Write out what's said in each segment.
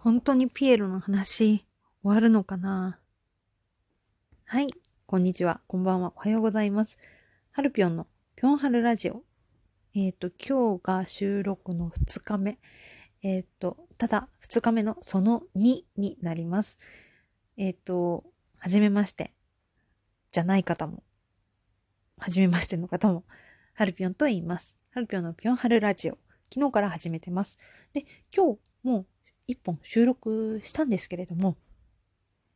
本当にピエロの話終わるのかな？はい、こんにちは、こんばんは、おはようございます。ハルピョンのぴょんはるラジオ。えっ、ー、と、今日が収録の2日目。えっ、ー、と、ただ2日目のその2になります。えっ、ー、と、はじめまして。じゃない方も、はじめましての方も、ハルピョンと言います。ハルピョンのぴょんはるラジオ。昨日から始めてます。で、今日も一本収録したんですけれども、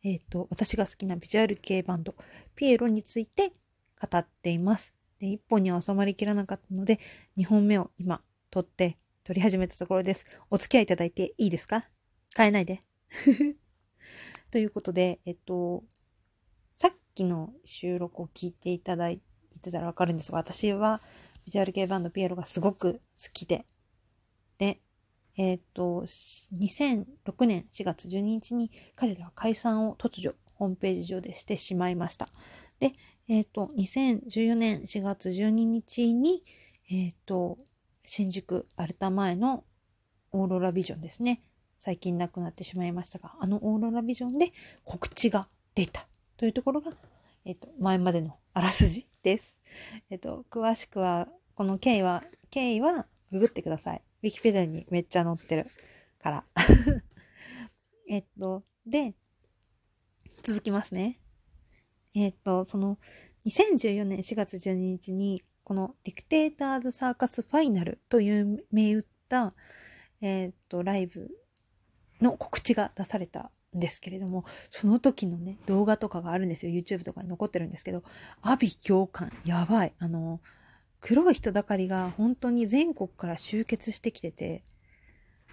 えっ、ー、と、私が好きなビジュアル系バンド、ピエロについて語っています。で、一本には収まりきらなかったので、二本目を今、撮って、撮り始めたところです。お付き合いいただいていいですか？変えないで。ということで、えっと、さっきの収録を聞いていただいてたらわかるんですが、私はビジュアル系バンドピエロがすごく好き、で、えっ、と、2006年4月12日に彼らは解散を突如ホームページ上でしてしまいました。で、えっ、と、2014年4月12日に、えっ、と、新宿アルタ前のオーロラビジョンですね。最近亡くなってしまいましたが、あのオーロラビジョンで告知が出たというところが、えっ、と、前までのあらすじです。えっ、と、詳しくは、この経緯は、経緯はググってください。ウィキペディアにめっちゃ載ってるから。えっと、で、続きますね。えっと、その、2014年4月12日に、このディクテーターズサーカスファイナルという銘打った、えっと、ライブの告知が出されたんですけれども、その時のね、動画とかがあるんですよ。YouTube とかに残ってるんですけど、阿鼻教官、やばい。あの、黒い人だかりが本当に全国から集結してきてて、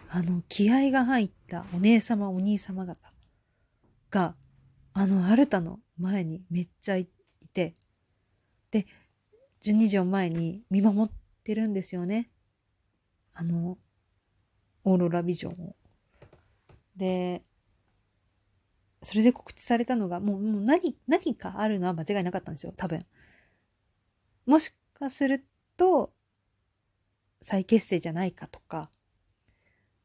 あの、気合が入ったお姉様、お兄様方が、あの、アルタの前にめっちゃいて、で、12時を前に見守ってるんですよね。あの、オーロラビジョンを。で、それで告知されたのが、もうもう何、何かあるのは間違いなかったんですよ、多分。もしかすると再結成じゃないかとか、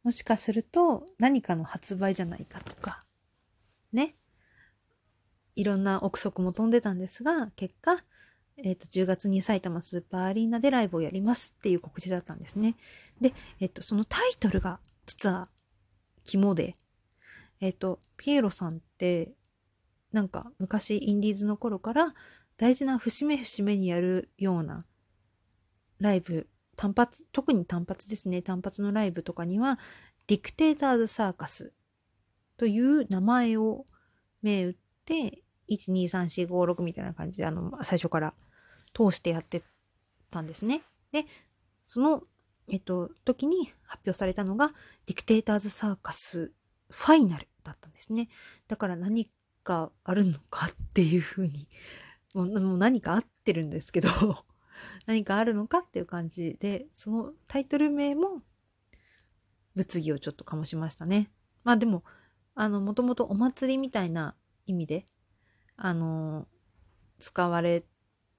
もしかすると何かの発売じゃないかとか、ね。いろんな憶測も飛んでたんですが、結果、え、ー、と、10月に埼玉スーパーアリーナでライブをやりますっていう告知だったんですね。で、えっ、ー、と、そのタイトルが実は肝で、えっ、ー、と、ピエロさんって、なんか昔インディーズの頃から大事な節目節目にやるようなライブ、単発、特に単発ですね、単発のライブとかには、ディクテーターズサーカスという名前を銘打って、1,2,3,4,5,6みたいな感じで、あの、最初から通してやってたんですね。で、その、えっと、時に発表されたのが、ディクテーターズサーカスファイナルだったんですね。だから何かあるのかっていうふうにもう何か合ってるんですけど 何かあるのかっていう感じで、そのタイトル名も物議をちょっと醸しましたね。まあでも、あの、もともとお祭りみたいな意味で、あの、使われ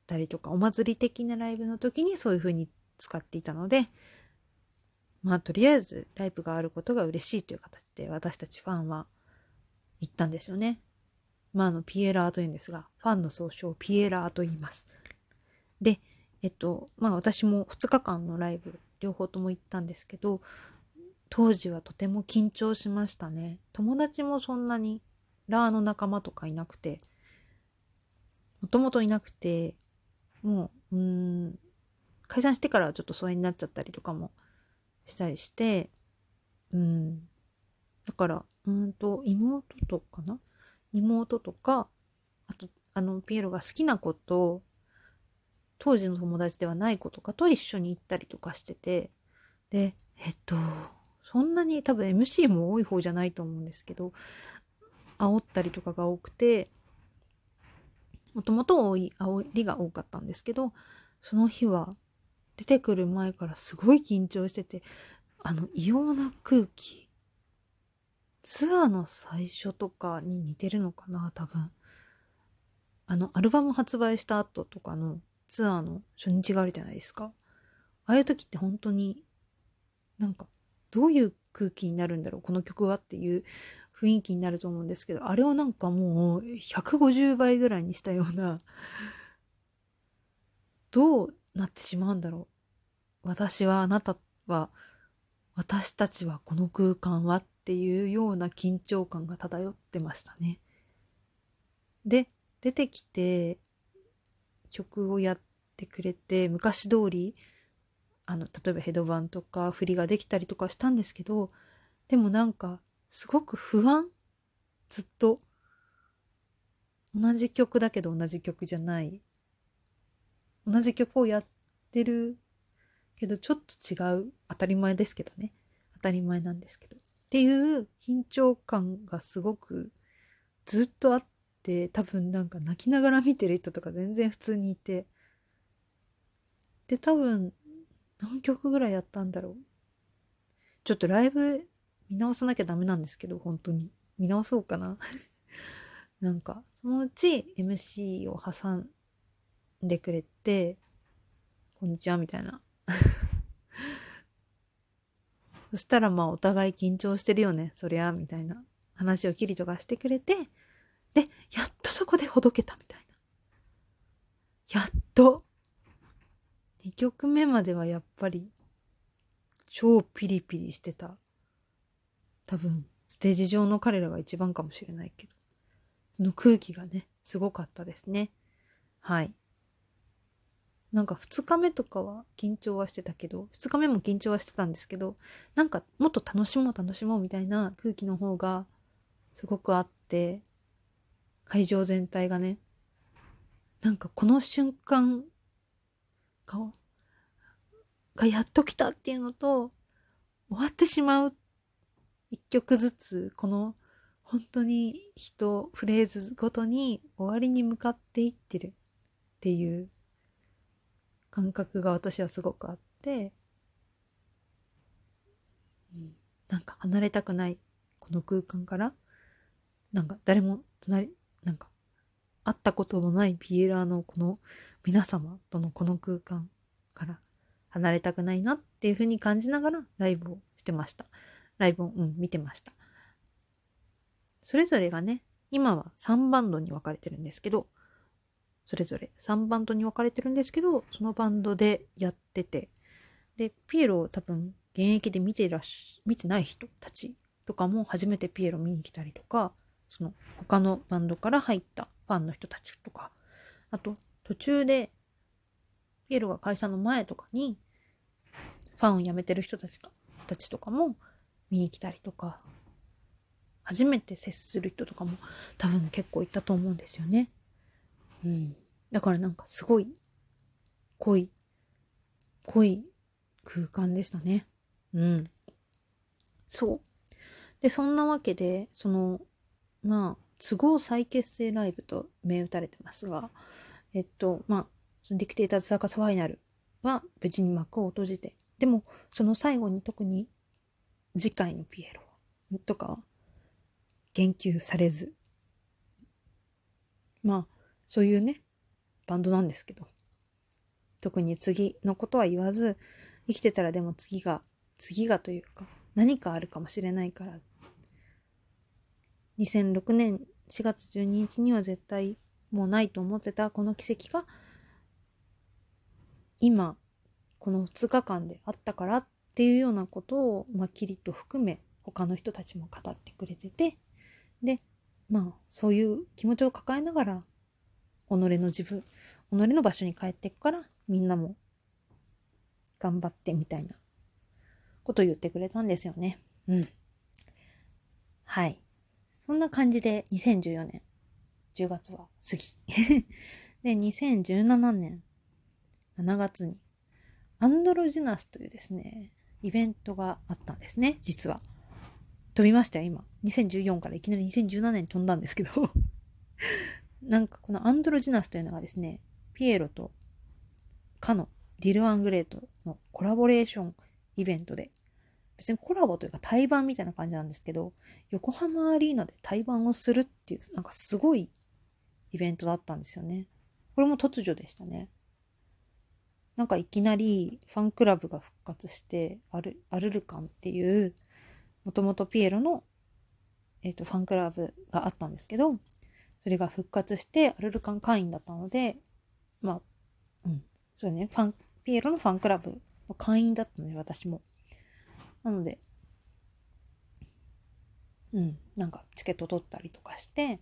たりとか、お祭り的なライブの時にそういう風に使っていたので、まあとりあえずライブがあることが嬉しいという形で私たちファンは言ったんですよね。まあ、あの、ピエラーというんですが、ファンの総称ピエラーと言います。で、えっと、まあ私も2日間のライブ、両方とも行ったんですけど、当時はとても緊張しましたね。友達もそんなに、ラーの仲間とかいなくて、もともといなくて、もう、うん、解散してからちょっと疎遠になっちゃったりとかもしたりして、うん。だから、うんと、妹とかな？妹とか、あと、あの、ピエロが好きな子と、当時の友達ではない子とかと一緒に行ったりとかしてて、で、えっと、そんなに多分 MC も多い方じゃないと思うんですけど、煽ったりとかが多くて、もともと多い、煽りが多かったんですけど、その日は出てくる前からすごい緊張してて、あの異様な空気ツアーの最初とかに似てるのかな、多分。あの、アルバム発売した後とかのツアーの初日があるじゃないですか。ああいう時って本当に、なんか、どういう空気になるんだろうこの曲はっていう雰囲気になると思うんですけどあれをなんかもう150倍ぐらいにしたようなどうなってしまうんだろう私はあなたは私たちはこの空間はっていうような緊張感が漂ってましたね。で出てきて曲をやってくれて昔通りあの例えばヘドバンとか振りができたりとかしたんですけどでもなんかすごく不安ずっと同じ曲だけど同じ曲じゃない同じ曲をやってるけどちょっと違う当たり前ですけどね当たり前なんですけどっていう緊張感がすごくずっとあって多分なんか泣きながら見てる人とか全然普通にいて。で多分何曲ぐらいやったんだろう。ちょっとライブ見直さなきゃダメなんですけど本当に。見直そうかな。なんかそのうち MC を挟んでくれてこんにちはみたいな。そしたらまあお互い緊張してるよね。そりゃみたいな。話をキリとかしてくれてでやっとそこでほどけたみたいな。やっと。2曲目まではやっぱり超ピリピリしてた。多分ステージ上の彼らが一番かもしれないけど。その空気がねすごかったですね。はい。なんか2日目とかは緊張はしてたけど2日目も緊張はしてたんですけどなんかもっと楽しもう楽しもうみたいな空気の方がすごくあって会場全体がね。なんかこの瞬間顔がやっと来たっていうのと終わってしまう一曲ずつこの本当に人フレーズごとに終わりに向かっていってるっていう感覚が私はすごくあって、うん、なんか離れたくないこの空間からなんか誰も隣なんか会ったことのないピエラーのこの皆様とのこの空間から離れたくないなっていうふうに感じながらライブをしてました。ライブを、うん、見てました。それぞれがね、今は3バンドに分かれてるんですけど、それぞれ。3バンドに分かれてるんですけど、そのバンドでやってて、で、ピエロを多分現役で見てらし、見てない人たちとかも初めてピエロ見に来たりとか、その他のバンドから入ったファンの人たちとか、あと途中で、ピエロが解散の前とかに、ファンを辞めてる人たちかたちとかも見に来たりとか、初めて接する人とかも多分結構いたと思うんですよね。うん。だからなんかすごい濃い、濃い空間でしたね。うん。そう。で、そんなわけで、その、まあ、都合再結成ライブと銘打たれてますが、えっと、まあ、ディクテーターズサーカスファイナルは無事に幕を閉じて、でも、その最後に特に次回のピエロとか言及されず、まあ、そういうね、バンドなんですけど、特に次のことは言わず、生きてたらでも次が、次がというか、何かあるかもしれないから、2006年4月12日には絶対もうないと思ってたこの奇跡が今この2日間であったからっていうようなことを、まあ、キリと含め他の人たちも語ってくれてて。でまあそういう気持ちを抱えながら己の自分己の場所に帰っていくからみんなも頑張ってみたいなことを言ってくれたんですよね。うん。はい。そんな感じで2014年10月は過ぎ。で、2017年7月にアンドロジナスというですね、イベントがあったんですね、実は。飛びましたよ、今。2014からいきなり2017年飛んだんですけど なんかこのアンドロジナスというのがですね、ピエロとカノ、ディル・アングレートのコラボレーションイベントで、別にコラボというか対バンみたいな感じなんですけど、横浜アリーナで対バンをするっていう、なんかすごいイベントだったんですよね。これも突如でしたね。なんかいきなりファンクラブが復活して、アルアルルカンっていうもともとピエロの、えっ、と、ファンクラブがあったんですけど、それが復活してアルルカン会員だったので、まあ、うん、そうね、ファン、ピエロのファンクラブの会員だったので、私も。なので、うん、なんかチケット取ったりとかして、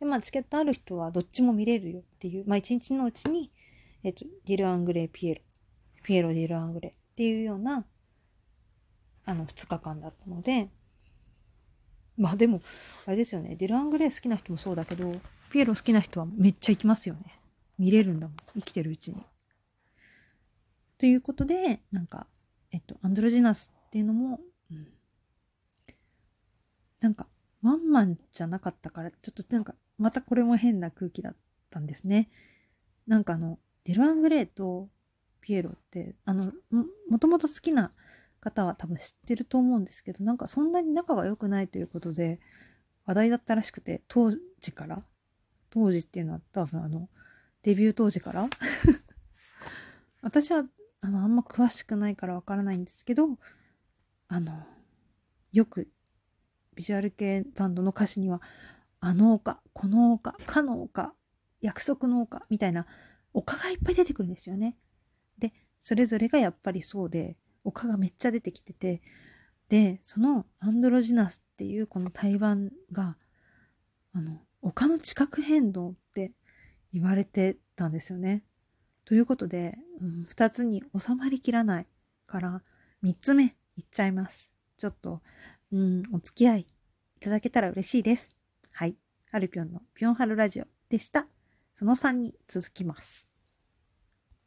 で、まあチケットある人はどっちも見れるよっていう、まあ一日のうちに、えっと、ディル・アン・グレイ・ピエロ、ピエロ・ディル・アン・グレイっていうような、あの、2日間だったので、まあでも、あれですよね、ディル・アングレー好きな人もそうだけど、ピエロ好きな人はめっちゃ行きますよね。見れるんだもん、生きてるうちに。ということで、なんか、えっと、アンドロジナスっていうのも、うん、なんか、ワンマンじゃなかったから、ちょっとなんか、またこれも変な空気だったんですね。なんかあの、デルアングレーとピエロって、あの、もともと好きな方は多分知ってると思うんですけど、なんかそんなに仲が良くないということで話題だったらしくて、当時から、当時っていうのは多分あの、デビュー当時から 私はあの、あんま詳しくないからわからないんですけど、あの、よくビジュアル系バンドの歌詞には、あの丘、この丘、かの丘、約束の丘みたいな丘がいっぱい出てくるんですよね。で、それぞれがやっぱりそうで、丘がめっちゃ出てきてて、で、そのアンドロジナスっていうこの対バンが、あの、丘の地殻変動って言われてたんですよね。ということで、うん、2つに収まりきらないから3つ目いっちゃいます。ちょっとうん、お付き合いいただけたら嬉しいです。はい。アルピョンのピョンハルラジオでした。その3に続きます。